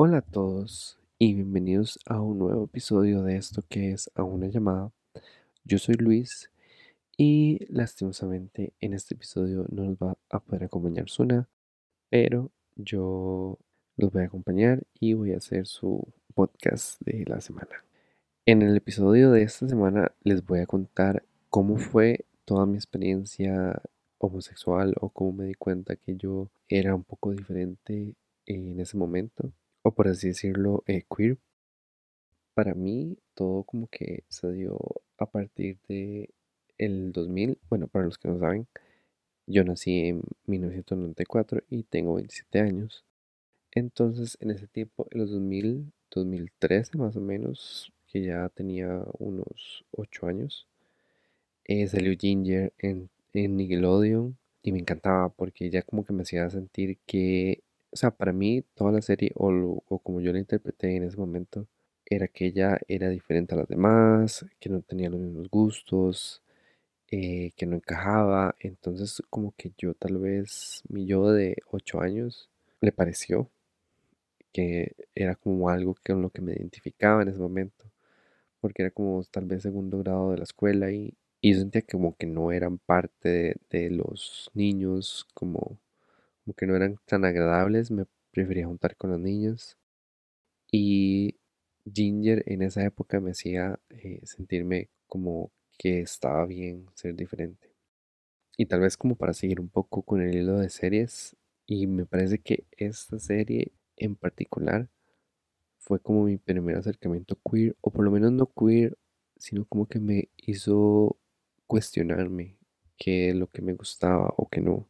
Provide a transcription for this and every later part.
Hola a todos y bienvenidos a un nuevo episodio de esto que es A una llamada. Yo soy Luis y lastimosamente en este episodio no nos va a poder acompañar Suna, pero yo los voy a acompañar y voy a hacer su podcast de la semana. En el episodio de esta semana les voy a contar cómo fue toda mi experiencia homosexual o cómo me di cuenta que yo era un poco diferente en ese momento o por así decirlo, eh, queer. Para mí todo como que se dio a partir de el 2000. Bueno, para los que no saben, yo nací en 1994 y tengo 27 años. Entonces, en ese tiempo, en los 2000, 2013 más o menos, que ya tenía unos 8 años, eh, salió Ginger en, en Nickelodeon y me encantaba porque ella como que me hacía sentir que o sea, para mí toda la serie, o, o como yo la interpreté en ese momento, era que ella era diferente a las demás, que no tenía los mismos gustos, eh, que no encajaba. Entonces, como que yo tal vez, mi yo de 8 años, le pareció que era como algo con lo que me identificaba en ese momento, porque era como tal vez segundo grado de la escuela y, yo sentía como que no eran parte de los niños, como como que no eran tan agradables, me prefería juntar con los niños. Y Ginger en esa época me hacía eh, sentirme como que estaba bien ser diferente. Y tal vez como para seguir un poco con el hilo de series, y me parece que esta serie en particular fue como mi primer acercamiento queer, o por lo menos no queer, sino como que me hizo cuestionarme qué es lo que me gustaba o qué no.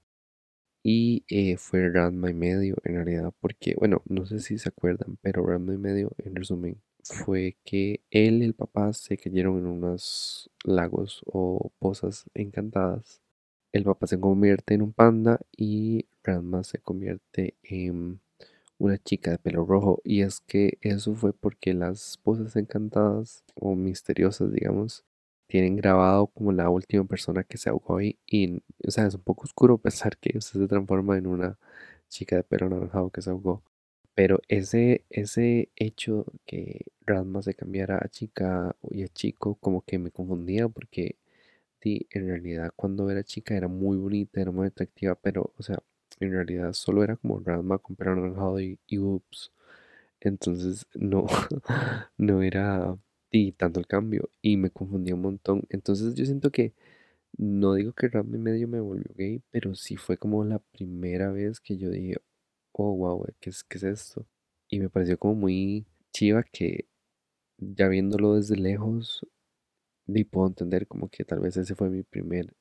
Y eh, fue Ranma y medio en realidad, porque, bueno, no sé si se acuerdan, pero Ranma y medio, en resumen, fue que él y el papá se cayeron en unos lagos o pozas encantadas. El papá se convierte en un panda y Ranma se convierte en una chica de pelo rojo. Y es que eso fue porque las pozas encantadas o misteriosas, digamos, tienen grabado como la última persona que se ahogó ahí. Y, o sea, es un poco oscuro pensar que usted se transforma en una chica de pelo anaranjado que se ahogó. Pero ese, ese hecho que Rasma se cambiara a chica y a chico, como que me confundía porque sí, en realidad cuando era chica era muy bonita, era muy atractiva, pero, o sea, en realidad solo era como Rasma con pelo anaranjado y, y ups. Entonces, no, no era y tanto el cambio y me confundí un montón. Entonces yo siento que no digo que Rap medio me volvió gay, pero sí fue como la primera vez que yo dije, oh wow, ¿qué es, qué es esto? Y me pareció como muy chiva que ya viéndolo desde lejos, y puedo entender como que tal vez ese fue mi primer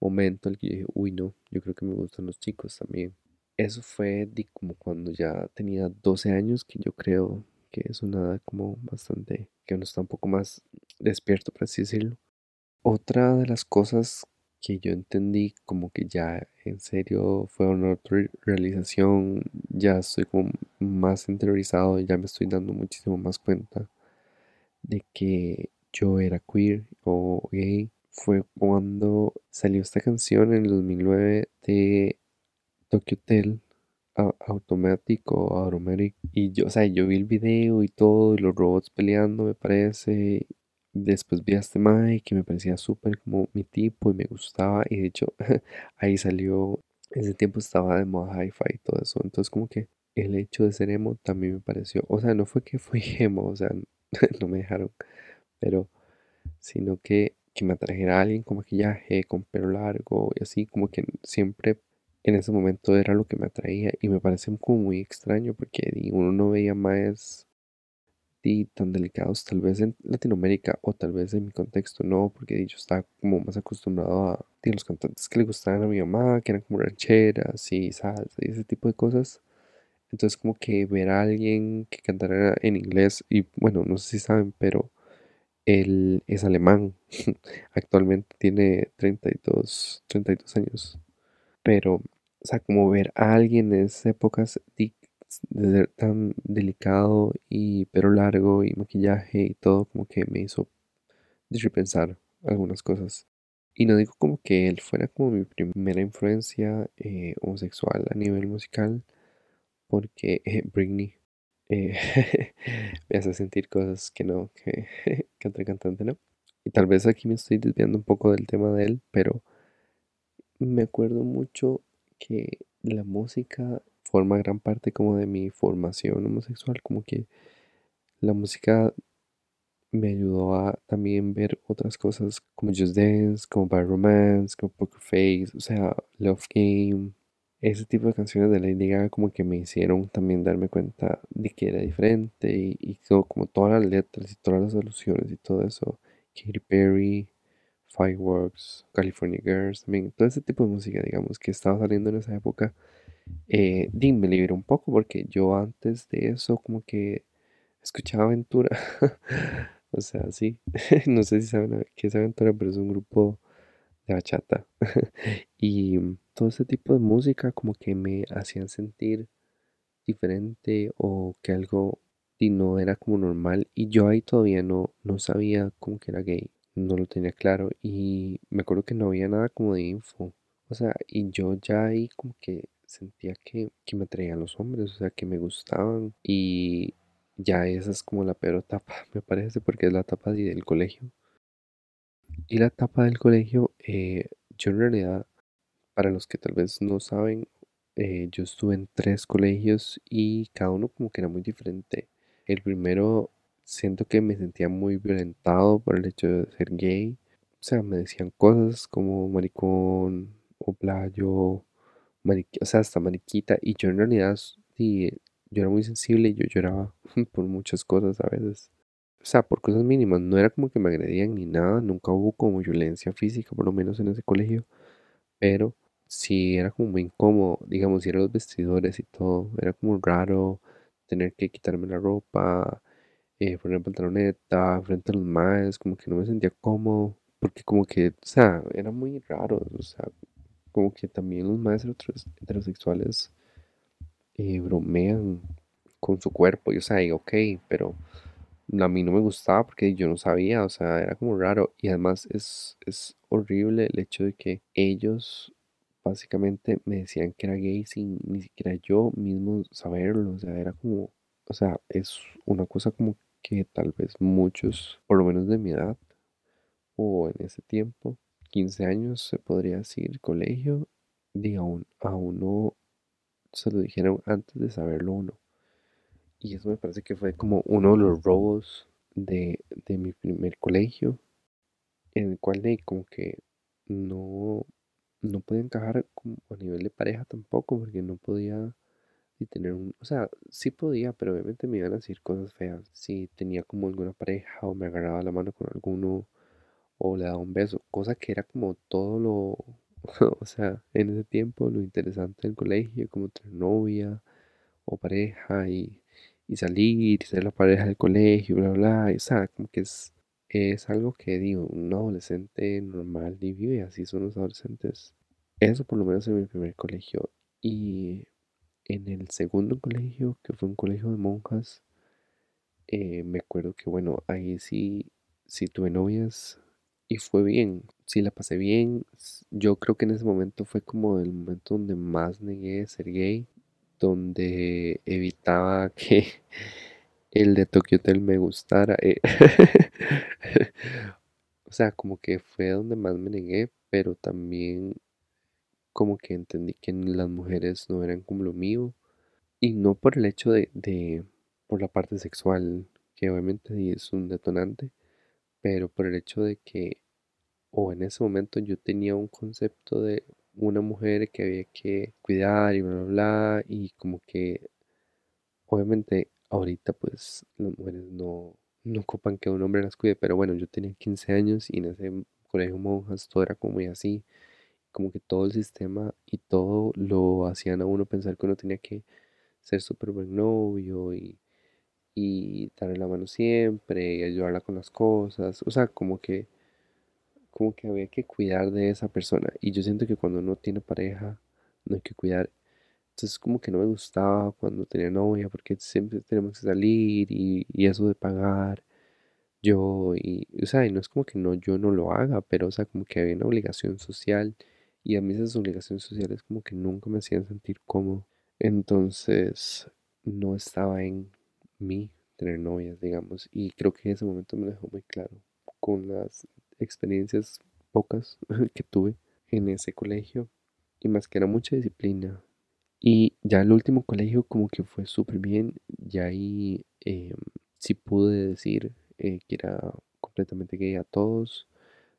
momento en el que yo dije, uy no, yo creo que me gustan los chicos también. Eso fue como cuando ya tenía 12 años, que yo creo que es una edad como bastante, que uno está un poco más despierto, por así decirlo. Otra de las cosas que yo entendí como que ya en serio fue una realización, ya estoy como más interiorizado, ya me estoy dando muchísimo más cuenta de que yo era queer o gay, fue cuando salió esta canción en el 2009 de Tokyo Hotel automático, automatic. Y yo, o sea, yo vi el video y todo, y los robots peleando, me parece. Después vi a este Mike que me parecía súper como mi tipo y me gustaba. Y de hecho, ahí salió, ese tiempo estaba de moda hi-fi y todo eso. Entonces, como que el hecho de ser emo también me pareció, o sea, no fue que fui emo, o sea, no me dejaron, pero sino que, que me atrajera a alguien con maquillaje, con pelo largo y así, como que siempre en ese momento era lo que me atraía y me parece como muy extraño porque uno no veía más tan delicados tal vez en Latinoamérica o tal vez en mi contexto no porque yo estaba como más acostumbrado a los cantantes que le gustaban a mi mamá que eran como rancheras y salsa y ese tipo de cosas. Entonces como que ver a alguien que cantara en inglés y bueno no sé si saben pero él es alemán actualmente tiene 32 32 años. Pero o sea, como ver a alguien en esas épocas de ser tan delicado y pero largo y maquillaje y todo, como que me hizo repensar algunas cosas. Y no digo como que él fuera como mi primera influencia eh, homosexual a nivel musical, porque eh, Britney, eh, me hace sentir cosas que no, que, que otra cantante no. Y tal vez aquí me estoy desviando un poco del tema de él, pero me acuerdo mucho que la música forma gran parte como de mi formación homosexual, como que la música me ayudó a también ver otras cosas como Just Dance, como Bad Romance, como Poker Face, o sea, Love Game. Ese tipo de canciones de Lady Gaga como que me hicieron también darme cuenta de que era diferente y, y como, todas las letras y todas las alusiones y todo eso. Katy Perry, Fireworks, California Girls, también todo ese tipo de música, digamos, que estaba saliendo en esa época, eh, me liberó un poco porque yo antes de eso como que escuchaba Aventura. O sea, sí, no sé si saben qué es Aventura, pero es un grupo de bachata. Y todo ese tipo de música como que me hacían sentir diferente o que algo y no era como normal. Y yo ahí todavía no, no sabía como que era gay, no lo tenía claro. Y me acuerdo que no había nada como de info. O sea, y yo ya ahí como que sentía que, que me atraían los hombres, o sea, que me gustaban. Y ya esa es como la peor etapa, me parece, porque es la etapa de- del colegio. Y la etapa del colegio, eh, yo en realidad, para los que tal vez no saben, eh, yo estuve en tres colegios y cada uno como que era muy diferente. El primero, siento que me sentía muy violentado por el hecho de ser gay. O sea, me decían cosas como maricón o playo, mariqui- o sea, hasta mariquita. Y yo en realidad, sí, yo era muy sensible y yo lloraba por muchas cosas a veces. O sea, por cosas mínimas, no era como que me agredían ni nada, nunca hubo como violencia física, por lo menos en ese colegio, pero sí era como muy incómodo, digamos, ir a los vestidores y todo, era como raro tener que quitarme la ropa, eh, poner pantaloneta frente a los maes, como que no me sentía cómodo, porque como que, o sea, era muy raro, o sea, como que también los maes heteros- heterosexuales eh, bromean con su cuerpo, y o sea, y ok, pero a mí no me gustaba porque yo no sabía, o sea, era como raro. Y además es, es horrible el hecho de que ellos básicamente me decían que era gay sin ni siquiera yo mismo saberlo. O sea, era como, o sea, es una cosa como que tal vez muchos, por lo menos de mi edad o en ese tiempo, 15 años se podría decir, colegio, diga, a uno se lo dijeron antes de saberlo uno. Y eso me parece que fue como uno de los robos de, de mi primer colegio, en el cual de como que no, no podía encajar a nivel de pareja tampoco, porque no podía ni tener un, o sea, sí podía, pero obviamente me iban a decir cosas feas. Si tenía como alguna pareja o me agarraba la mano con alguno o le daba un beso, cosa que era como todo lo, o sea, en ese tiempo lo interesante del colegio, como tener novia o pareja y, y salir y ser la pareja del colegio, bla, bla, y, o sea, como que es, es algo que digo, un adolescente normal y vive, así son los adolescentes. Eso por lo menos en mi primer colegio. Y en el segundo colegio, que fue un colegio de monjas, eh, me acuerdo que bueno, ahí sí, sí tuve novias y fue bien, sí la pasé bien. Yo creo que en ese momento fue como el momento donde más negué ser gay donde evitaba que el de Tokyo Hotel me gustara. eh. O sea, como que fue donde más me negué, pero también como que entendí que las mujeres no eran como lo mío. Y no por el hecho de, de por la parte sexual, que obviamente es un detonante, pero por el hecho de que, o en ese momento yo tenía un concepto de una mujer que había que cuidar y bla, bla, bla, y como que Obviamente, ahorita pues las mujeres no, no ocupan que un hombre las cuide, pero bueno, yo tenía 15 años y en ese colegio monjas todo era como muy así, como que todo el sistema y todo lo hacían a uno pensar que uno tenía que ser súper buen novio y, y darle la mano siempre y ayudarla con las cosas, o sea, como que, como que había que cuidar de esa persona. Y yo siento que cuando uno tiene pareja no hay que cuidar. Entonces como que no me gustaba cuando tenía novia porque siempre tenemos que salir y, y eso de pagar yo y, o sea, y no es como que no, yo no lo haga, pero o sea, como que había una obligación social y a mí esas obligaciones sociales como que nunca me hacían sentir cómodo. Entonces no estaba en, mí tener novias, digamos, y creo que ese momento me dejó muy claro con las experiencias pocas que tuve en ese colegio y más que era mucha disciplina. Y ya el último colegio como que fue súper bien, ya ahí eh, sí pude decir eh, que era completamente gay a todos.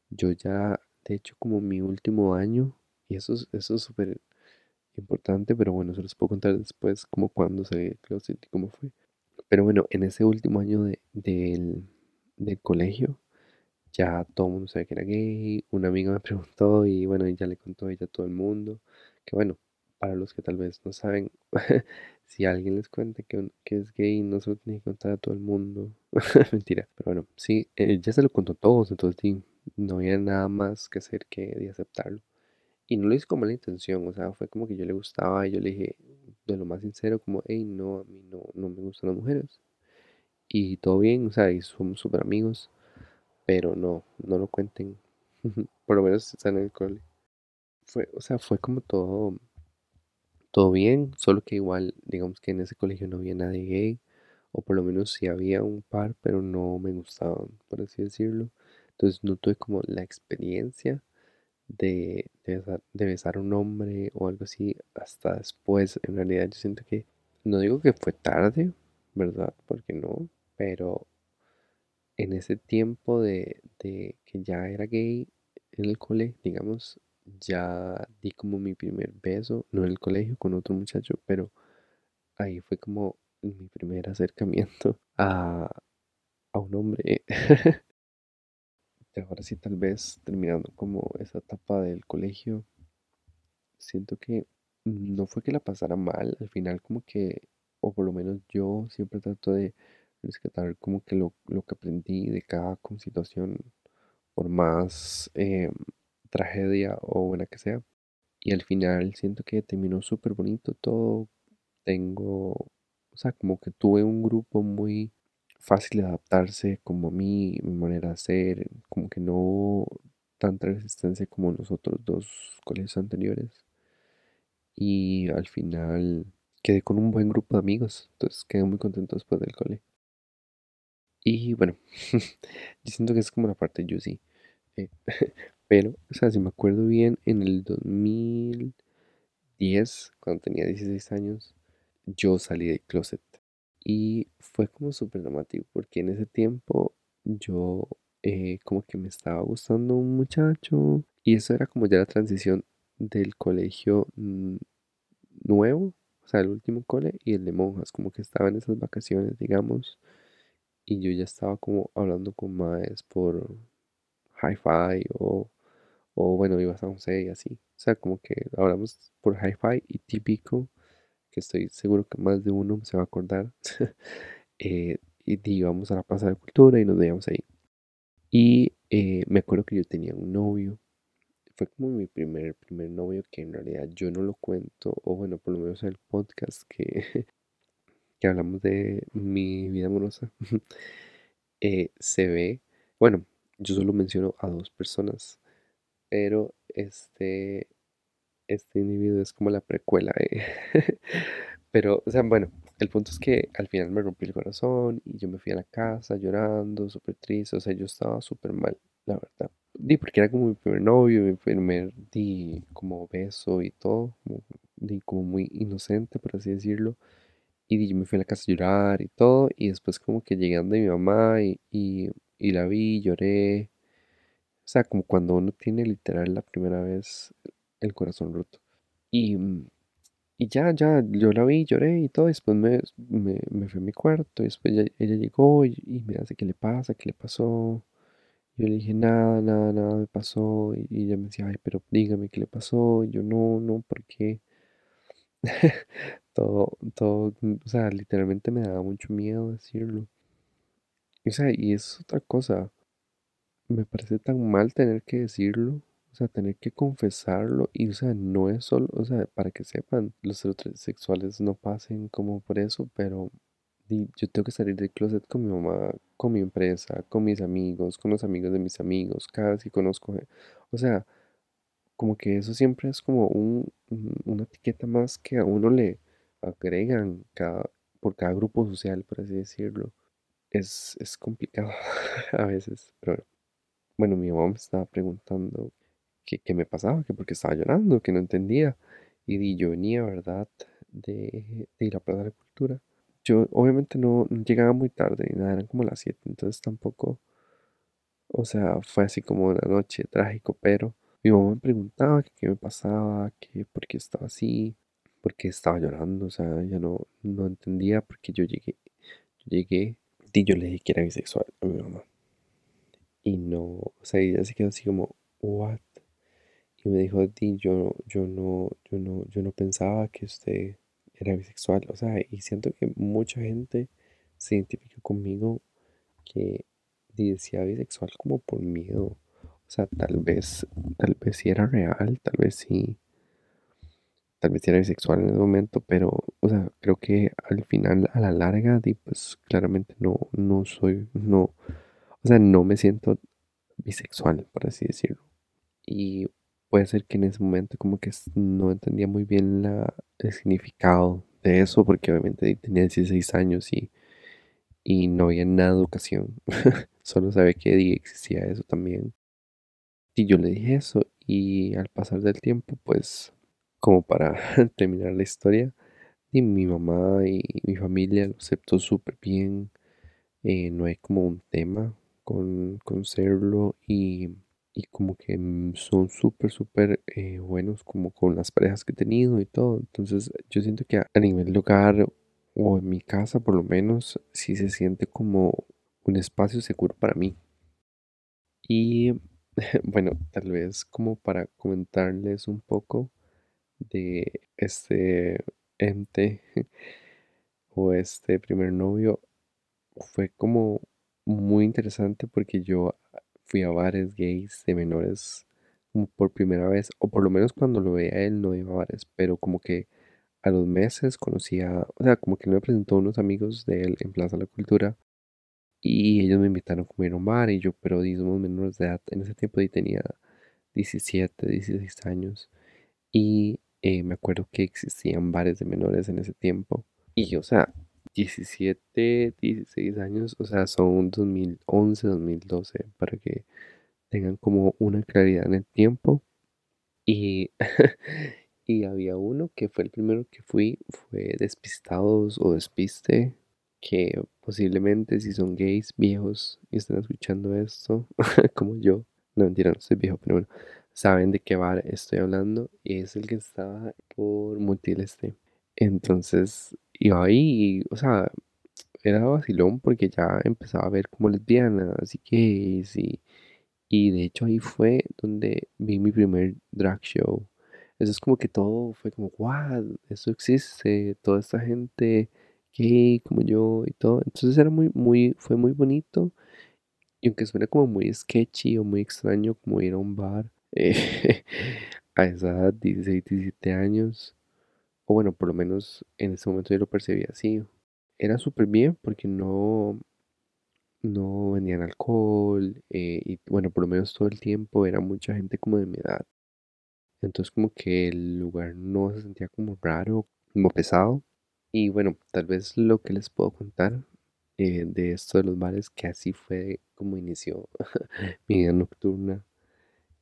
Yo ya, de hecho, como mi último año, y eso es, eso es súper importante, pero bueno, se los puedo contar después como cuando salí del closet y cómo fue. Pero bueno, en ese último año de, del, del colegio, ya todo el mundo sabía que era gay. Una amiga me preguntó y bueno, ya le contó ella a todo el mundo. Que bueno, para los que tal vez no saben, si alguien les cuenta que, que es gay, no se lo tiene que contar a todo el mundo. Mentira. Pero bueno, sí, eh, ya se lo contó a todos, entonces sí, no había nada más que hacer que de aceptarlo. Y no lo hice con mala intención, o sea, fue como que yo le gustaba y yo le dije de lo más sincero, como, hey, no, a mí no, no me gustan las mujeres. Y todo bien, o sea, y somos súper amigos, pero no, no lo cuenten. Por lo menos están en el cole. Fue, o sea, fue como todo, todo bien, solo que igual, digamos que en ese colegio no había nadie gay, o por lo menos sí había un par, pero no me gustaban, por así decirlo. Entonces no tuve como la experiencia de, besar, a un hombre o algo así hasta después. En realidad yo siento que, no digo que fue tarde, ¿verdad? Porque no, pero en ese tiempo de, de que ya era gay en el cole, digamos, ya di como mi primer beso, no en el colegio con otro muchacho, pero ahí fue como mi primer acercamiento a, a un hombre. Ahora sí, tal vez terminando como esa etapa del colegio, siento que no fue que la pasara mal, al final como que, o por lo menos yo siempre trato de rescatar como que lo, lo que aprendí de cada situación por más eh, tragedia o buena que sea. Y al final siento que terminó súper bonito todo. Tengo, o sea, como que tuve un grupo muy fácil de adaptarse, como a mí, mi manera de ser, como que no tanta resistencia como los otros dos colegios anteriores. Y al final quedé con un buen grupo de amigos, entonces quedé muy contento después del cole. Y bueno, yo siento que es como la parte juicy. eh, Pero, o sea, si me acuerdo bien, en el 2010, cuando tenía 16 años, yo salí del closet. Y fue como súper dramático, porque en ese tiempo yo eh, como que me estaba gustando un muchacho. Y eso era como ya la transición del colegio mm, nuevo, o sea, el último cole y el de monjas, como que estaba en esas vacaciones, digamos. Y yo ya estaba como hablando con maes por hi-fi o o bueno, ibas a un C y así. O sea, como que hablamos por hi-fi y típico, que estoy seguro que más de uno se va a acordar. eh, y íbamos a la Plaza de Cultura y nos veíamos ahí. Y eh, me acuerdo que yo tenía un novio. Fue como mi primer, primer novio que en realidad yo no lo cuento, o bueno, por lo menos en el podcast que, que hablamos de mi vida amorosa, eh, se ve, bueno, yo solo menciono a dos personas, pero este, este individuo es como la precuela, ¿eh? Pero, o sea, bueno, el punto es que al final me rompí el corazón y yo me fui a la casa llorando, súper triste, o sea, yo estaba súper mal, la verdad. Di, porque era como mi primer novio, mi primer, di, como beso y todo, como, di, como muy inocente, por así decirlo. Y di, yo me fui a la casa a llorar y todo, y después como que llegué donde mi mamá y, y, y la vi, lloré. O sea, como cuando uno tiene literal la primera vez el corazón roto. Y, mm, y ya, ya, yo la vi, lloré y todo. después me, me, me fui a mi cuarto. Y después ella, llegó y, me hace, ¿qué le pasa? ¿Qué le pasó? Yo le dije, nada, nada, nada me pasó. Y, y ella me decía, ay, pero dígame qué le pasó. Y yo, no, no, ¿por qué? Todo, todo, o sea, literalmente me daba mucho miedo decirlo. O sea, y es otra cosa. Me parece tan mal tener que decirlo, o sea, tener que confesarlo y, o sea, no es solo, o sea, para que sepan, los heterosexuales no pasen como por eso, pero yo tengo que salir del closet con mi mamá, con mi empresa, con mis amigos, con los amigos de mis amigos, cada vez que conozco, gen- o sea, como que eso siempre es como un- una etiqueta más que a uno le agregan cada, por cada grupo social, por así decirlo. Es, es complicado a veces, pero bueno, mi mamá me estaba preguntando qué, qué me pasaba, que porque estaba llorando, que no entendía. Y yo venía, ¿verdad?, de, de ir a Plaza de Cultura. Yo obviamente no llegaba muy tarde, nada, eran como las 7 entonces tampoco, o sea, fue así como una noche trágico, pero mi mamá me preguntaba que qué me pasaba, que por qué estaba así, por qué estaba llorando, o sea, ella no, no entendía porque yo llegué, yo llegué y yo le dije que era bisexual a mi mamá. Y no, o sea, ella se quedó así como, ¿what? Y me dijo, Di, yo, yo no, yo no, yo no pensaba que usted era bisexual. O sea, y siento que mucha gente se identifica conmigo que decía bisexual como por miedo. O sea, tal vez, tal vez sí era real, tal vez sí, tal vez sí era bisexual en el momento, pero, o sea, creo que al final, a la larga, di, pues claramente no, no soy, no, o sea, no me siento bisexual, por así decirlo. Y puede ser que en ese momento como que no entendía muy bien la, el significado de eso, porque obviamente tenía 16 años y, y no había nada de educación. Solo sabía que existía eso también. Y yo le dije eso y al pasar del tiempo, pues como para terminar la historia, y mi mamá y mi familia lo aceptó súper bien. eh, no hay como un tema con, con serlo y y como que mm, son súper, súper eh, buenos como con las parejas que he tenido y todo. Entonces yo siento que a, nivel local o en mi casa por lo menos sí se siente como un espacio seguro para mí. Y bueno, tal vez como para comentarles un poco de este ente o este primer novio, fue como muy interesante porque yo fui a bares gays de menores como por primera vez, o por lo menos cuando lo veía él no iba a bares, pero como que a los meses conocía, o sea, como que me presentó a unos amigos de él en Plaza de la Cultura y ellos me invitaron a ir a un bar y yo, pero somos menores de edad, en ese tiempo y tenía 17 16 años y eh, me acuerdo que existían bares de menores en ese tiempo y o sea, 17 16 años, o sea, son dos dos mil once dos mil doce para que tengan como una claridad en el tiempo. Y, y había uno que fue el primero que fui, fue Despistados o Despiste, que posiblemente si son gays viejos y están escuchando esto, como yo, no mentira, no soy viejo, pero bueno, saben de qué bar estoy hablando y es el que estaba por Multileste. Entonces iba ahí y, o sea, era vacilón porque ya empezaba a ver como lesbianas y gays y y de hecho ahí fue donde vi mi primer drag show. Eso es como que todo fue como, wow, eso existe, toda esta gente gay como yo y todo. Entonces era muy, muy, fue muy bonito. Y aunque suena como muy sketchy o muy extraño como ir a un bar eh, a esa edad, 16, 17 años, o bueno, por lo menos en ese momento yo lo percibía así. Era súper bien porque no, no vendían alcohol eh, y bueno, por lo menos todo el tiempo era mucha gente como de mi edad. Entonces como que el lugar no se sentía como raro, como pesado. Y bueno, tal vez lo que les puedo contar eh, de esto de los bares, que así fue como inició mi vida nocturna.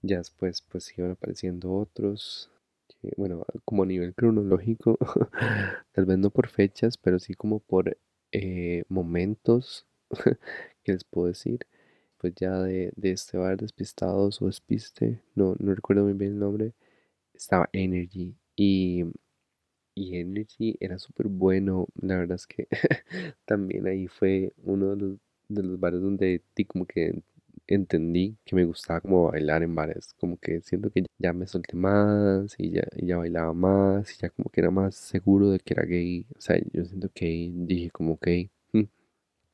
Ya después pues iban apareciendo otros, que, bueno, como a nivel cronológico, tal vez no por fechas, pero sí como por eh, momentos que les puedo decir. Pues ya de, de este bar despistados o despiste, no, no recuerdo muy bien el nombre, estaba Energy y, y Energy era súper bueno. La verdad es que también ahí fue uno de los, de los bares donde como que entendí que me gustaba como bailar en bares, como que siento que ya me solté más y ya, ya bailaba más y ya como que era más seguro de que era gay, o sea, yo siento que dije como que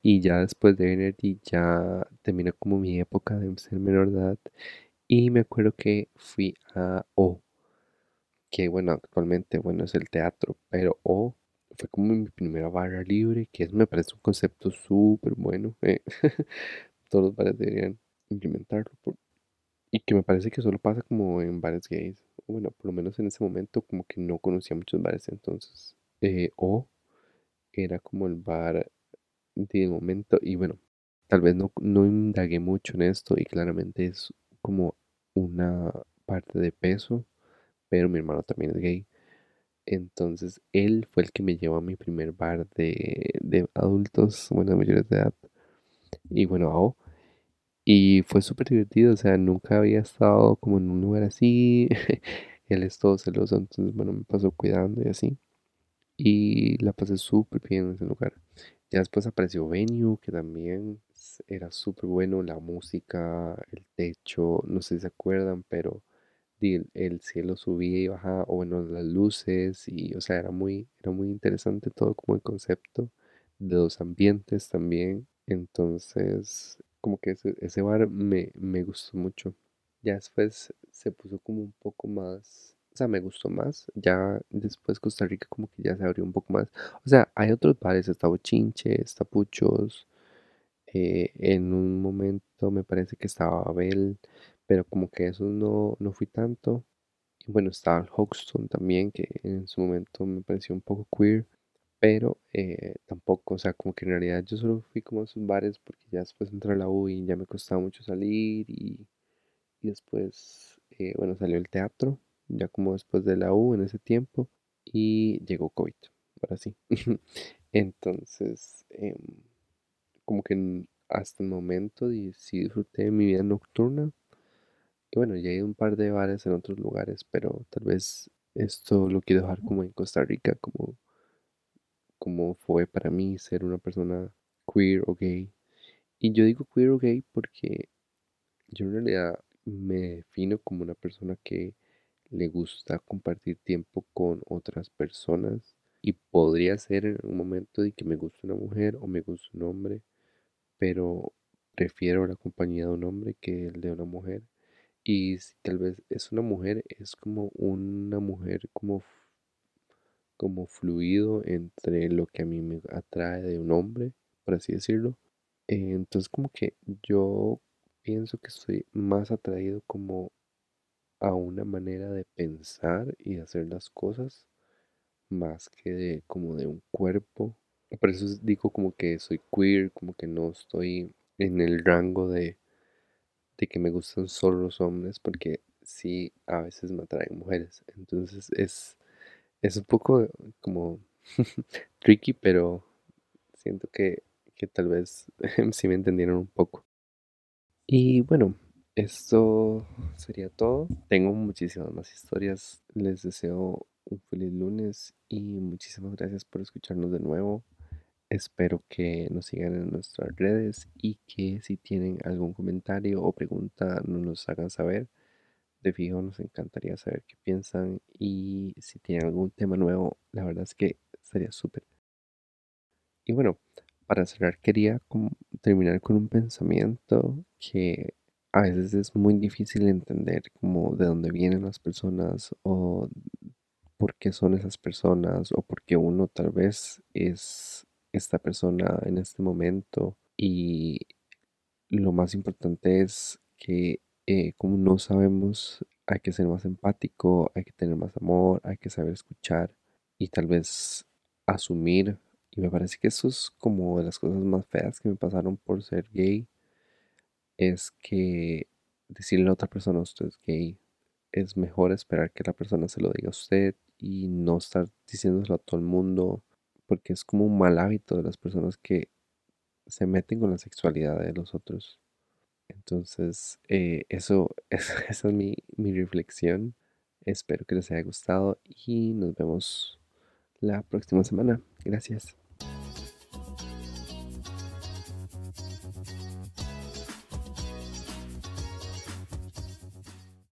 y ya después de Energy ya terminó como mi época de ser menor de edad y me acuerdo que fui a O, que bueno, actualmente bueno es el teatro, pero O fue como mi primera barra libre, que es, me parece un concepto súper bueno, eh, todos los bares deberían implementarlo y que me parece que solo pasa como en bares gays, bueno, por lo menos en ese momento como que no conocía muchos bares entonces, eh, O era como el bar de momento y bueno, tal vez no, no indagué mucho en esto y claramente es como una parte de peso, pero mi hermano también es gay. Entonces él fue el que me llevó a mi primer bar de, de adultos, bueno, mayores de edad. Y bueno. Y fue súper divertido, o sea, nunca había estado como en un lugar así. Él es todo celoso, entonces, bueno, me pasó cuidando y así. Y la pasé súper bien en ese lugar. Ya después apareció Venue, que también era súper bueno, la música, el techo, no sé si se acuerdan, pero el cielo subía y bajaba, o bueno, las luces, y o sea, era muy, era muy interesante todo como el concepto de los ambientes también. Entonces, como que ese, ese bar me, me gustó mucho. Ya después se puso como un poco más, o sea, me gustó más. Ya después Costa Rica como que ya se abrió un poco más. O sea, hay otros bares, está Bochinche, está eh, en un momento me parece que estaba Abel, pero como que eso no, no fui tanto. Y bueno, estaba el Hoxton también, que en su momento me pareció un poco queer, pero eh, tampoco, o sea, como que en realidad yo solo fui como a esos bares porque ya después entré a la U y ya me costaba mucho salir y, y después, eh, bueno, salió el teatro, ya como después de la U en ese tiempo y llegó COVID, ahora sí. Entonces, em, como que hasta el momento sí disfruté de mi vida nocturna. Y bueno, ya he ido a un par de bares en otros lugares, pero tal vez esto lo quiero dejar como en Costa Rica, como, como fue para mí ser una persona queer o gay. Y yo digo queer o gay porque yo en realidad me defino como una persona que le gusta compartir tiempo con otras personas y podría ser en un momento de que me guste una mujer o me guste un hombre, pero prefiero la compañía de un hombre que el de una mujer. Y si tal vez es una mujer, es como una mujer como, como fluido entre lo que a mí me atrae de un hombre, por así decirlo. Eh, entonces como que yo pienso que estoy más atraído como a una manera de pensar y hacer las cosas más que de como de un cuerpo. Por eso digo como que soy queer, como que no estoy en el rango de de que me gustan solo los hombres porque sí a veces me atraen mujeres. Entonces es, es un poco como tricky, pero siento que, que tal vez sí me entendieron un poco. Y bueno, esto sería todo. Tengo muchísimas más historias. Les deseo un feliz lunes y muchísimas gracias por escucharnos de nuevo. Espero que nos sigan en nuestras redes y que si tienen algún comentario o pregunta nos hagan saber. De fijo nos encantaría saber qué piensan y si tienen algún tema nuevo, la verdad es que sería súper. Y bueno, para cerrar quería terminar con un pensamiento que a veces es muy difícil entender como de dónde vienen las personas o por qué son esas personas o por qué uno tal vez es esta persona en este momento y lo más importante es que eh, como no sabemos hay que ser más empático, hay que tener más amor, hay que saber escuchar y tal vez asumir y me parece que eso es como de las cosas más feas que me pasaron por ser gay es que decirle a otra persona usted es gay es mejor esperar que la persona se lo diga a usted y no estar diciéndoselo a todo el mundo, porque es como un mal hábito de las personas que se meten con la sexualidad de los otros. Entonces, eh, eso, es- esa es mi, mi reflexión. Espero que les haya gustado y nos vemos la próxima semana. Gracias.